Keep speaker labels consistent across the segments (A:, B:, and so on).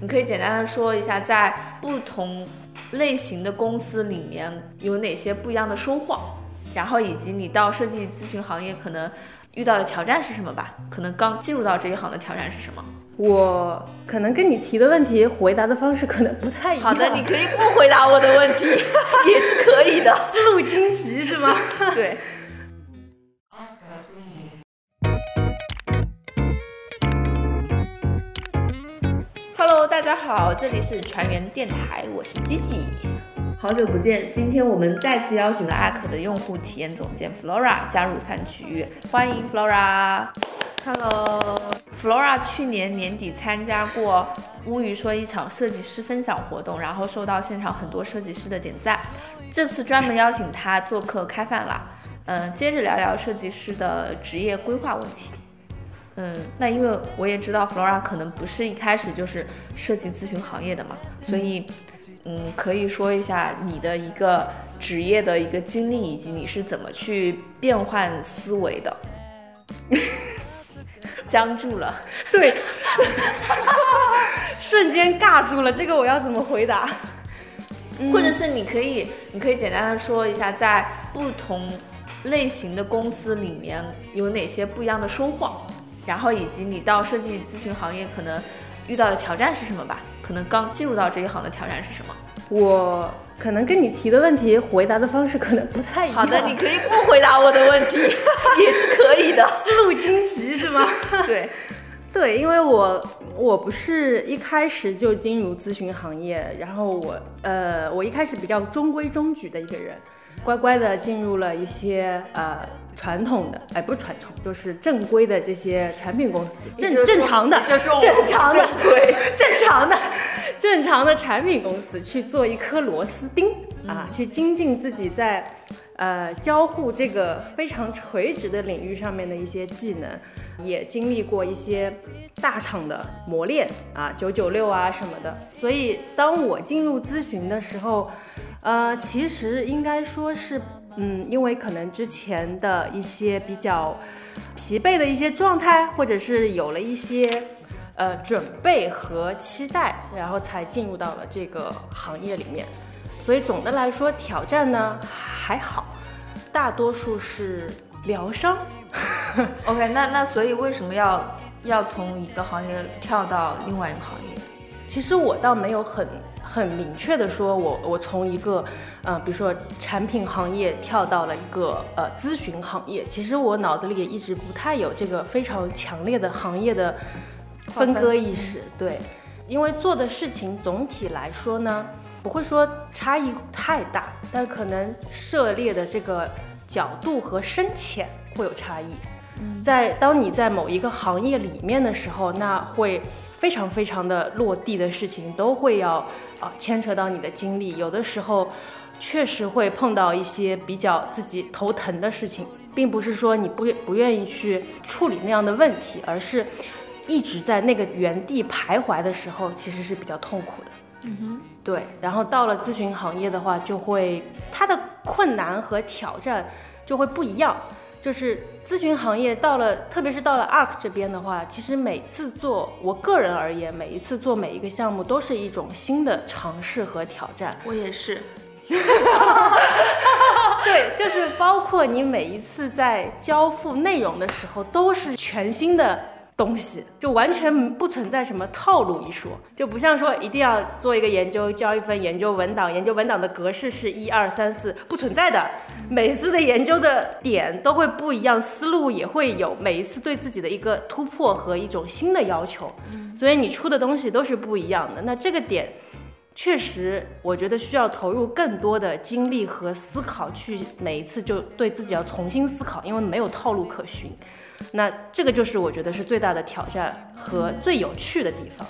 A: 你可以简单的说一下，在不同类型的公司里面有哪些不一样的收获，然后以及你到设计咨询行业可能遇到的挑战是什么吧？可能刚进入到这一行的挑战是什么？
B: 我可能跟你提的问题回答的方式可能不太一样。
A: 好的，你可以不回答我的问题，也是可以的。
B: 思路清奇是吗？
A: 对。这里是船员电台，我是 Gigi。好久不见，今天我们再次邀请了 Ark 的用户体验总监 Flora 加入饭局，欢迎 Flora。Hello，Flora 去年年底参加过乌鱼说一场设计师分享活动，然后受到现场很多设计师的点赞。这次专门邀请他做客开饭啦，嗯，接着聊聊设计师的职业规划问题。嗯，那因为我也知道 Flora 可能不是一开始就是设计咨询行业的嘛，所以，嗯，可以说一下你的一个职业的一个经历，以及你是怎么去变换思维的。僵住了，
B: 对，瞬间尬住了。这个我要怎么回答？
A: 或者是你可以，你可以简单的说一下，在不同类型的公司里面有哪些不一样的收获，然后以及你到设计咨询行业可能遇到的挑战是什么吧？可能刚进入到这一行的挑战是什么？
B: 我可能跟你提的问题回答的方式可能不太一样。
A: 好的，你可以不回答我的问题，也是可以的。
B: 思路清奇是吗？
A: 对，
B: 对，因为我我不是一开始就进入咨询行业，然后我呃，我一开始比较中规中矩的一个人，乖乖的进入了一些呃。传统的哎，不是传统，就是正规的这些产品公司，正正常的，
A: 就是
B: 正常的，
A: 对，
B: 正常的，正常的产品公司去做一颗螺丝钉啊，去精进自己在呃交互这个非常垂直的领域上面的一些技能，也经历过一些大厂的磨练啊，九九六啊什么的，所以当我进入咨询的时候，呃，其实应该说是。嗯，因为可能之前的一些比较疲惫的一些状态，或者是有了一些呃准备和期待，然后才进入到了这个行业里面。所以总的来说，挑战呢还好，大多数是疗伤。
A: OK，那那所以为什么要要从一个行业跳到另外一个行业？
B: 其实我倒没有很。很明确的说，我我从一个，呃，比如说产品行业跳到了一个呃咨询行业，其实我脑子里也一直不太有这个非常强烈的行业的分割意识。对，因为做的事情总体来说呢，不会说差异太大，但可能涉猎的这个角度和深浅会有差异。在当你在某一个行业里面的时候，那会非常非常的落地的事情都会要。啊，牵扯到你的经历，有的时候确实会碰到一些比较自己头疼的事情，并不是说你不不愿意去处理那样的问题，而是一直在那个原地徘徊的时候，其实是比较痛苦的。
A: 嗯哼，
B: 对。然后到了咨询行业的话，就会它的困难和挑战就会不一样，就是。咨询行业到了，特别是到了 ARK 这边的话，其实每次做，我个人而言，每一次做每一个项目都是一种新的尝试和挑战。
A: 我也是，
B: 对，就是包括你每一次在交付内容的时候，都是全新的。东西就完全不存在什么套路一说，就不像说一定要做一个研究，交一份研究文档，研究文档的格式是一二三四，不存在的。每一次的研究的点都会不一样，思路也会有每一次对自己的一个突破和一种新的要求，所以你出的东西都是不一样的。那这个点确实，我觉得需要投入更多的精力和思考，去每一次就对自己要重新思考，因为没有套路可循。那这个就是我觉得是最大的挑战和最有趣的地方，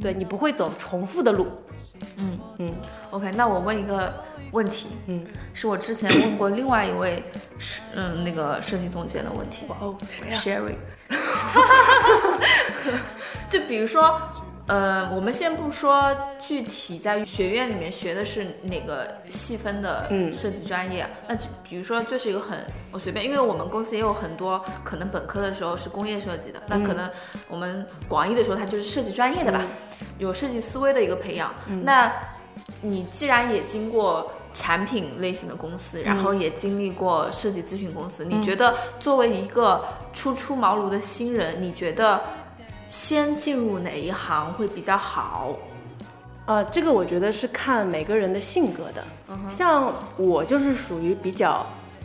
B: 对你不会走重复的路。
A: 嗯嗯，OK，那我问一个问题，
B: 嗯，
A: 是我之前问过另外一位是嗯那个设计总监的问题。
B: 哦
A: ，Sherry。就比如说，呃，我们先不说具体在学院里面学的是哪个细分的
B: 嗯。
A: 设计专业，那就比如说就是一个很我随便，因为我们公司也有很多可能本科的时候是工业设计的，那可能我们广义的说它就是设计专业的吧，有设计思维的一个培养。那你既然也经过产品类型的公司，然后也经历过设计咨询公司，你觉得作为一个初出茅庐的新人，你觉得先进入哪一行会比较好？
B: 呃，这个我觉得是看每个人的性格的。像我就是属于比较，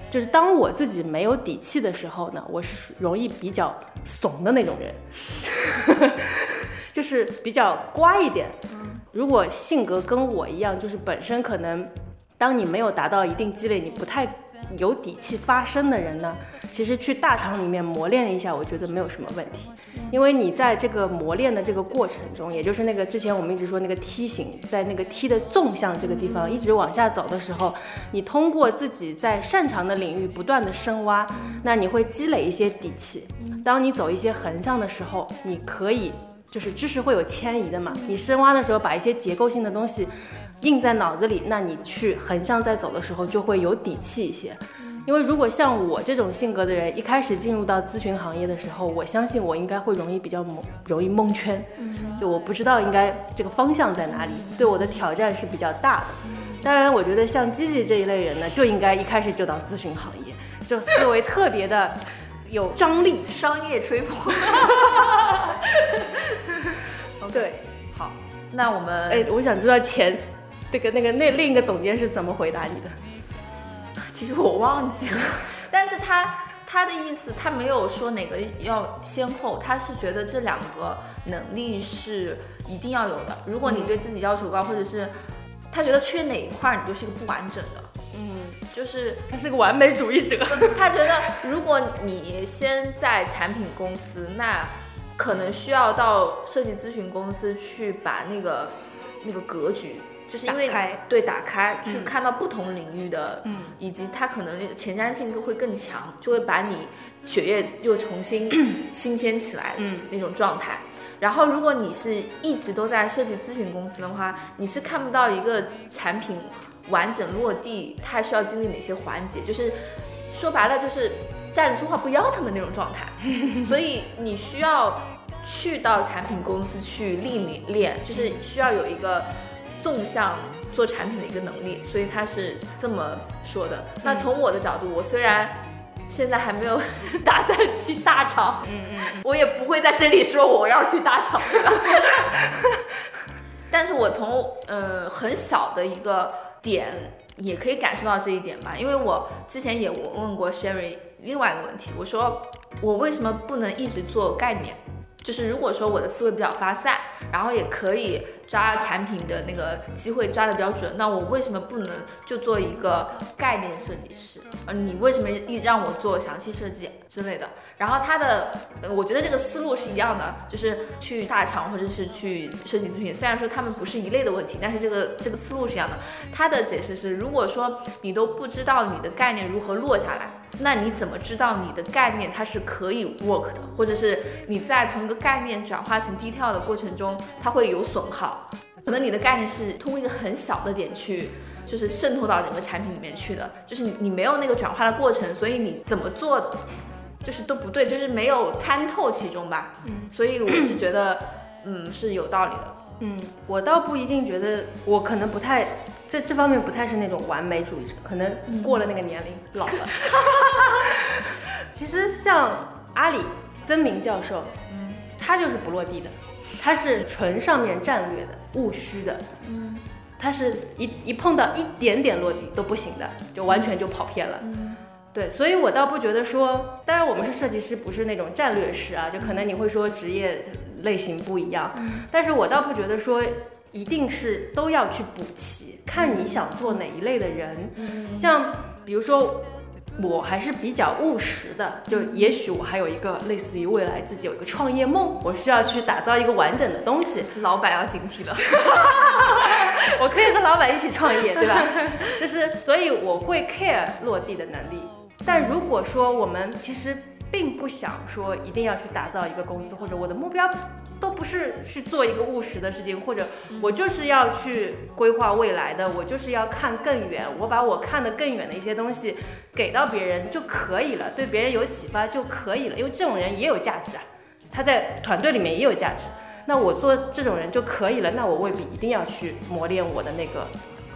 B: 就是当我自己没有底气的时候呢，我是属容易比较怂的那种人，就是比较乖一点。如果性格跟我一样，就是本身可能，当你没有达到一定积累，你不太有底气发声的人呢，其实去大厂里面磨练一下，我觉得没有什么问题。因为你在这个磨练的这个过程中，也就是那个之前我们一直说那个梯形，在那个梯的纵向这个地方一直往下走的时候，你通过自己在擅长的领域不断的深挖，那你会积累一些底气。当你走一些横向的时候，你可以就是知识会有迁移的嘛，你深挖的时候把一些结构性的东西印在脑子里，那你去横向在走的时候就会有底气一些。因为如果像我这种性格的人，一开始进入到咨询行业的时候，我相信我应该会容易比较蒙，容易蒙圈，就我不知道应该这个方向在哪里，对我的挑战是比较大的。当然，我觉得像积极这一类人呢，就应该一开始就到咨询行业，就思维特别的有张力。
A: 商业吹捧。
B: 对，
A: 好，那我们
B: 哎，我想知道前那个那个那另一个总监是怎么回答你的？
A: 其实我忘记了，但是他他的意思，他没有说哪个要先后，他是觉得这两个能力是一定要有的。如果你对自己要求高，或者是他觉得缺哪一块，你就是一个不完整的。
B: 嗯，
A: 就是
B: 他是个完美主义者。
A: 他觉得，如果你先在产品公司，那可能需要到设计咨询公司去把那个那个格局，就是因为
B: 打
A: 对打开，去
B: 嗯
A: 看到不同领域的，
B: 嗯
A: 以及它可能那个前瞻性会更强，就会把你血液又重新 新鲜起来，
B: 嗯
A: 那种状态。然后，如果你是一直都在设计咨询公司的话，你是看不到一个产品完整落地，它需要经历哪些环节，就是说白了就是站着说话不腰疼的那种状态。所以你需要去到产品公司去历练练，就是需要有一个纵向做产品的一个能力。所以他是这么说的。那从我的角度，我虽然现在还没有 打算去大厂，
B: 嗯嗯
A: 我也不会在这里说我要去大厂，对吧？但是我从呃很小的一个点也可以感受到这一点吧，因为我之前也我问过 Sherry 另外一个问题，我说我为什么不能一直做概念？就是如果说我的思维比较发散，然后也可以抓产品的那个机会抓的比较准，那我为什么不能就做一个概念设计师？呃，你为什么一让我做详细设计之类的？然后他的，呃我觉得这个思路是一样的，就是去大厂或者是去设计咨询，虽然说他们不是一类的问题，但是这个这个思路是一样的。他的解释是，如果说你都不知道你的概念如何落下来，那你怎么知道你的概念它是可以 work 的，或者是你在从一个概念转化成 detail 的过程中，它会有损耗？可能你的概念是通过一个很小的点去。就是渗透到整个产品里面去的，就是你你没有那个转化的过程，所以你怎么做，就是都不对，就是没有参透其中吧。
B: 嗯，
A: 所以我是觉得，嗯，是有道理的。
B: 嗯，我倒不一定觉得，我可能不太在这方面不太是那种完美主义者，可能过了那个年龄，老了。其实像阿里曾明教授，
A: 嗯
B: 他就是不落地的，他是纯上面战略的，务虚的，
A: 嗯
B: 他是一一碰到一点点落地都不行的，就完全就跑偏了。
A: 嗯
B: 对，所以我倒不觉得说，当然我们是设计师，不是那种战略师啊，就可能你会说职业类型不一样，但是我倒不觉得说一定是都要去补齐，看你想做哪一类的人。
A: 嗯
B: 像比如说，我还是比较务实的，就也许我还有一个类似于未来自己有一个创业梦，我需要去打造一个完整的东西，
A: 老板要警惕了。
B: 我可以和老板一起创业，对吧？就是，所以我会 care 落地的能力。但如果说我们其实并不想说一定要去打造一个公司，或者我的目标都不是去做一个务实的事情，或者我就是要去规划未来的，我就是要看更远，我把我看得更远的一些东西给到别人就可以了，对别人有启发就可以了，因为这种人也有价值啊，他在团队里面也有价值。那我做这种人就可以了，那我未必一定要去磨练我的那个，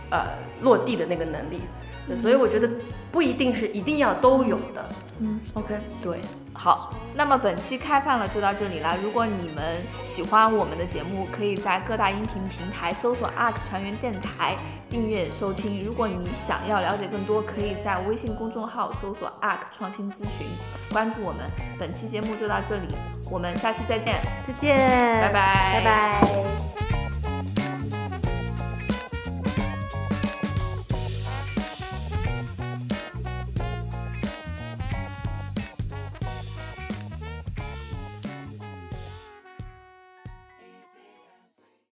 B: 呃，落地的那个能力。所以我觉得不一定是一定要都有的。
A: 嗯，OK，
B: 对。
A: 好，那么本期开饭了就到这里了。如果你们喜欢我们的节目，可以在各大音频平台搜索 ARK 船员电台订阅收听。如果你想要了解更多，可以在微信公众号搜索 ARK 创新咨询，关注我们。本期节目就到这里，我们下期再见，
B: 再见，
A: 拜拜，
B: 拜拜。